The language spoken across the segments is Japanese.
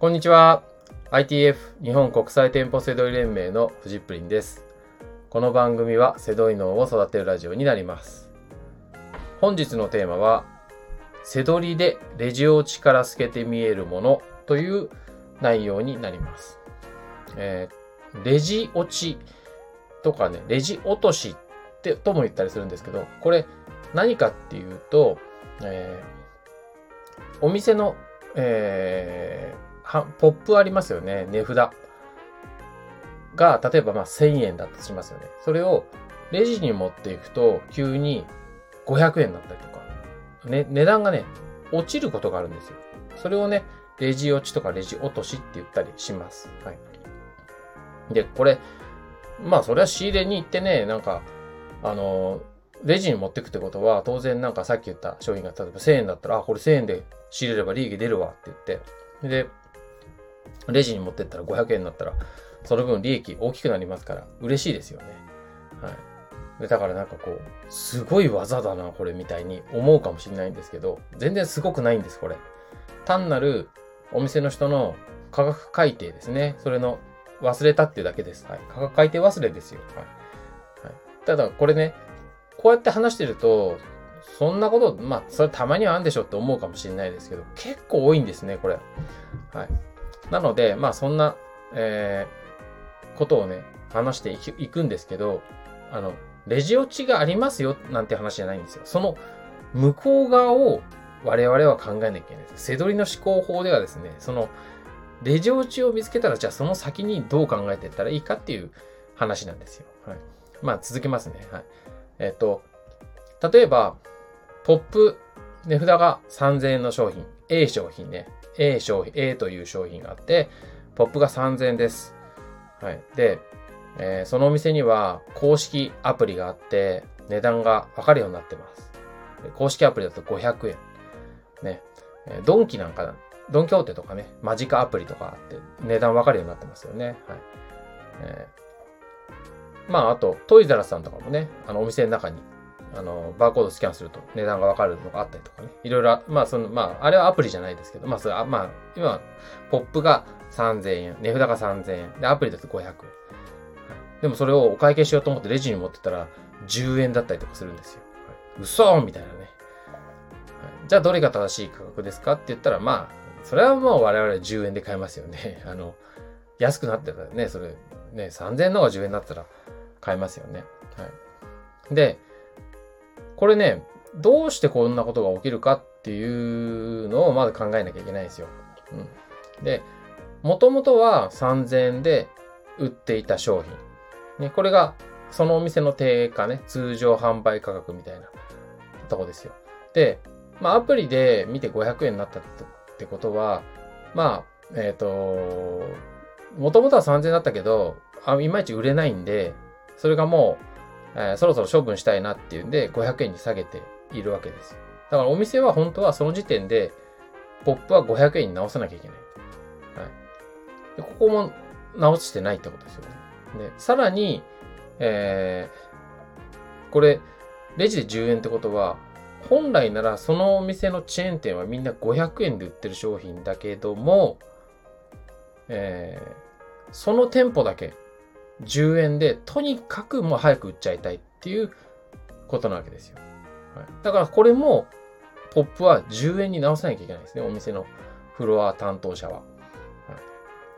こんにちは。ITF 日本国際店舗セドリ連盟のフジプリンです。この番組はセドリ脳を育てるラジオになります。本日のテーマは、セドリでレジ落ちから透けて見えるものという内容になります。えーレジ落ちとかね、レジ落としってとも言ったりするんですけど、これ何かっていうと、えーお店の、えーはポップありますよね、値札が、例えばまあ1000円だとしますよね。それをレジに持っていくと、急に500円だったりとか、ね、値段がね、落ちることがあるんですよ。それをね、レジ落ちとかレジ落としって言ったりします。はい。で、これ、まあそれは仕入れに行ってね、なんか、あの、レジに持ってくってことは、当然なんかさっき言った商品が例えば1000円だったら、あ、これ1000円で仕入れれば利益出るわって言って、で、レジに持ってったら500円になったら、その分利益大きくなりますから、嬉しいですよね。はい。で、だからなんかこう、すごい技だな、これみたいに思うかもしれないんですけど、全然すごくないんです、これ。単なるお店の人の価格改定ですね。それの忘れたっていうだけです。はい。価格改定忘れですよ。はい。はい、ただ、これね、こうやって話してると、そんなこと、まあ、それたまにはあるんでしょって思うかもしれないですけど、結構多いんですね、これ。はい。なので、まあ、そんな、えー、ことをね、話していくいくんですけど、あの、レジ落ちがありますよ、なんて話じゃないんですよ。その、向こう側を我々は考えなきゃいけないです。背取りの思考法ではですね、その、レジ落ちを見つけたら、じゃあその先にどう考えていったらいいかっていう話なんですよ。はい。まあ、続けますね。はい。えっと、例えば、ポップ、値札が3000円の商品、A 商品ね、A 商品、A という商品があって、ポップが3000円です。はい。で、えーそのお店には公式アプリがあって、値段がわかるようになってます。公式アプリだと500円。ね。えードンキなんか、ドンキョーテとかね、マジカアプリとかあって、値段わかるようになってますよね。はい。えーまあ、あと、トイザラさんとかもね、あの、お店の中に、あの、バーコードスキャンすると値段がわかるのがあったりとかね。いろいろ、まあ、その、まあ、あれはアプリじゃないですけど、まあ、それは、まあ、今、ポップが3000円、値札が3000円、で、アプリだと500円。でもそれをお会計しようと思ってレジに持ってたら10円だったりとかするんですよ。はい、嘘みたいなね、はい。じゃあどれが正しい価格ですかって言ったら、まあ、それはもう我々10円で買えますよね。あの、安くなってたらね、それ、ね、3000円の方が10円だったら買えますよね。はい。で、これね、どうしてこんなことが起きるかっていうのをまず考えなきゃいけないんですよ。うん。で、もともとは3000円で売っていた商品。ね、これがそのお店の定価ね、通常販売価格みたいなとこですよ。で、まあアプリで見て500円になったってことは、まあ、えっ、と、もともとは3000円だったけど、あいまいち売れないんで、それがもう、えーそろそろ処分したいなっていうんで、500円に下げているわけです。だからお店は本当はその時点で、ポップは500円に直さなきゃいけない。はい。でここも直してないってことですよね。で、さらに、えー、これ、レジで10円ってことは、本来ならそのお店のチェーン店はみんな500円で売ってる商品だけども、えー、その店舗だけ10円で、とにかくもう早く売っちゃいたいっていうことなわけですよ。はい、だからこれも、ポップは10円に直さなきゃいけないですね、お店のフロア担当者は。は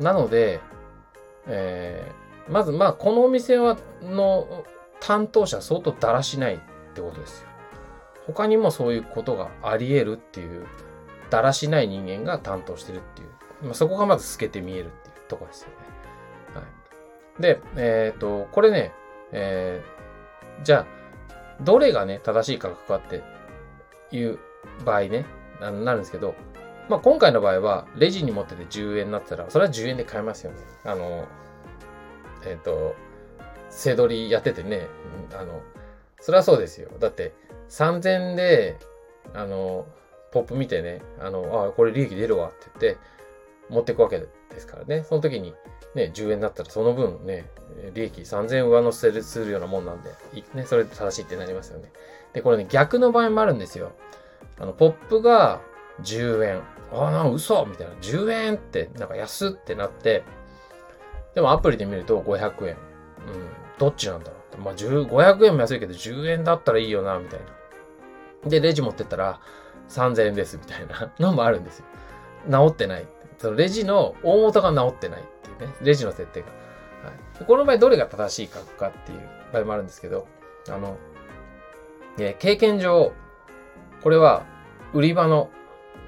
い、なので、えー、まずまあこのお店はの担当者相当だらしないってことですよ。他にもそういうことがあり得るっていう、だらしない人間が担当してるっていう、まあ、そこがまず透けて見えるっていうとこですよね。で、えっ、と、これね、えー、じゃあ、どれがね、正しい価格かっていう場合ね、ななるんですけど、まあ、今回の場合は、レジに持ってて10円になってたら、それは10円で買えますよね。あの、えっ、と、背取りやっててね、あの、それはそうですよ。だって、3000で、あの、ポップ見てね、あの、あ、これ利益出るわって言って、持っていくわけですからね。その時に、ね、10円だったらその分ね、利益3000円上乗せするようなもんなんで、ね、それで正しいってなりますよね。で、これね、逆の場合もあるんですよ。あの、ポップが10円。ああ、なんか嘘みたいな。10円って、なんか安ってなって、でもアプリで見ると500円。うん。どっちなんだろうまあ、500円も安いけど10円だったらいいよな、みたいな。で、レジ持ってったら3000円です、みたいなのもあるんですよ。治ってない。そのレジの大元が治ってないっていうね。レジの設定が。はい、この場合どれが正しいかかっていう場合もあるんですけど、あの、え経験上、これは売り場の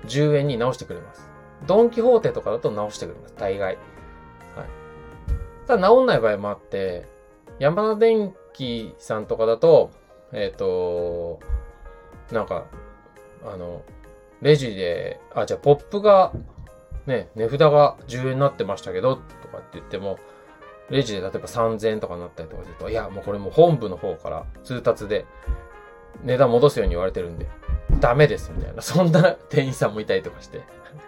10円に直してくれます。ドンキホーテとかだと直してくれます。大概。はい。ただ直んない場合もあって、山田電機さんとかだと、えっ、ー、と、なんか、あの、レジで、あ、じゃあポップが、ね、値札が10円になってましたけど、とかって言っても、レジで例えば3000円とかになったりとかすると、いや、もうこれもう本部の方から通達で値段戻すように言われてるんで、ダメですみたいな、そんな店員さんもいたりとかして。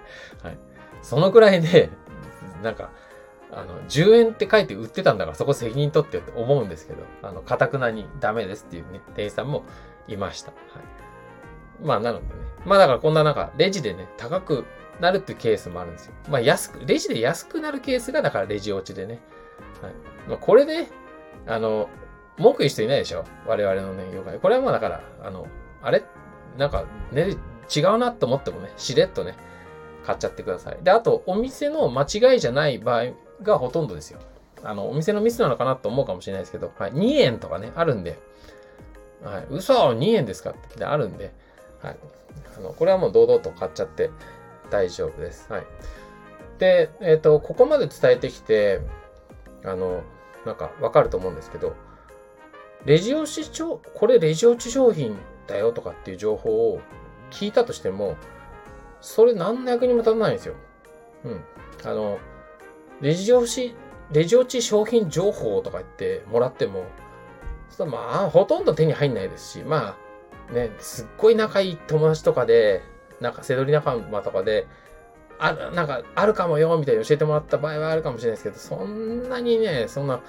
はい。そのくらいで、なんか、あの、10円って書いて売ってたんだからそこ責任取ってって思うんですけど、あの、かたくなにダメですっていうね、店員さんもいました。はい。まあ、なのでね。まあだからこんななんか、レジでね、高くなるっていうケースもあるんですよ。まあ安く、レジで安くなるケースがだからレジ落ちでね。はい。まあこれで、あの、文句言う人いないでしょ？我々のね、業界。これはまあだから、あの、あれ？なんかね、違うなと思ってもね、しれっとね、買っちゃってください。で、あと、お店の間違いじゃない場合がほとんどですよ。あの、お店のミスなのかなと思うかもしれないですけど、はい、2円とかね、あるんで、はい、嘘 !2 円ですか？ってあるんで、はい。あの、これはもう堂々と買っちゃって大丈夫です。はい。で、えっ、ー、と、ここまで伝えてきて、あの、なんかわかると思うんですけど、レジ押し商、これレジ落ち商品だよとかっていう情報を聞いたとしても、それ何の役にも立たないんですよ。うん。あの、レジ押し、レジ落ち商品情報とか言ってもらっても、まあ、ほとんど手に入んないですし、まあ、ね、すっごい仲いい友達とかで、なんか、せどり仲間とかで、ある、なんか、あるかもよ、みたいに教えてもらった場合はあるかもしれないですけど、そんなにね、そんな、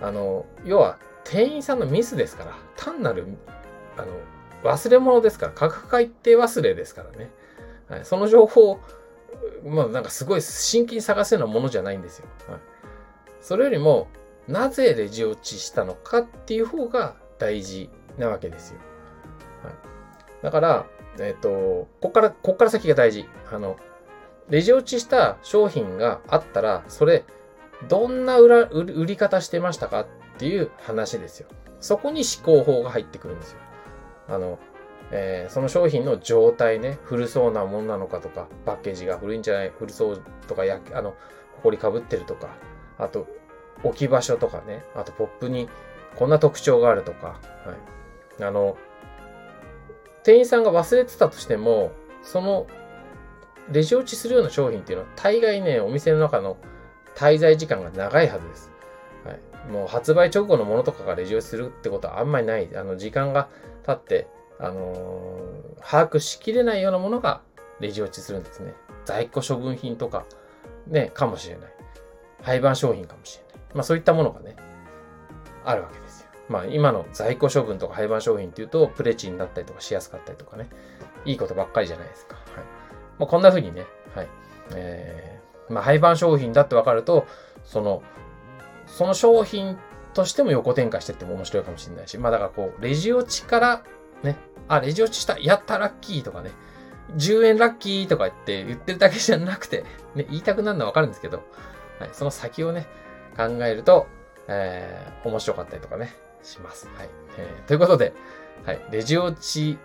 あの、要は、店員さんのミスですから、単なる、あの、忘れ物ですから、価格改定忘れですからね。はい、その情報、まあなんかすごい真剣に探すようなものじゃないんですよ。はい、それよりも、なぜレジ落ちしたのかっていう方が大事なわけですよ。はい、だから、えっ、と、ここから、ここから先が大事。あの、レジ落ちした商品があったら、それ、どんな売り方してましたかっていう話ですよ。そこに思考法が入ってくるんですよ。あの、えー、その商品の状態ね、古そうなものなのかとか、パッケージが古いんじゃない、古そうとか、や、あの、埃かぶってるとか、あと、置き場所とかね、あとポップにこんな特徴があるとか、はい。あの、店員さんが忘れてたとしても、その、レジ落ちするような商品っていうのは、大概ね、お店の中の滞在時間が長いはずです。はい。もう発売直後のものとかがレジ落ちするってことはあんまりない。あの、時間が経って、あのー、把握しきれないようなものがレジ落ちするんですね。在庫処分品とか、ね、かもしれない。廃盤商品かもしれない。まあそういったものがね、あるわけですよ。まあ今の在庫処分とか廃盤商品っていうと、プレチになったりとかしやすかったりとかね、いいことばっかりじゃないですか。はい。まあこんな風にね、はい。えー、まあ廃盤商品だってわかると、その、その商品としても横展開してっても面白いかもしれないし、まあだからこう、レジ落ちからね、あ、レジ落ちした、やったラッキーとかね、10円ラッキーとか言って言ってるだけじゃなくて、ね、言いたくなるのはわかるんですけど、はい、その先をね、考えると、えー、面白かったりとかね、します。はい。えー、ということで、はい、レジ落ち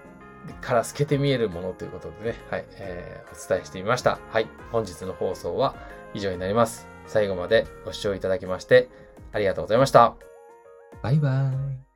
から透けて見えるものということでね、はい、えー、お伝えしてみました。はい、本日の放送は以上になります。最後までご視聴いただきまして、ありがとうございました。バイバーイ。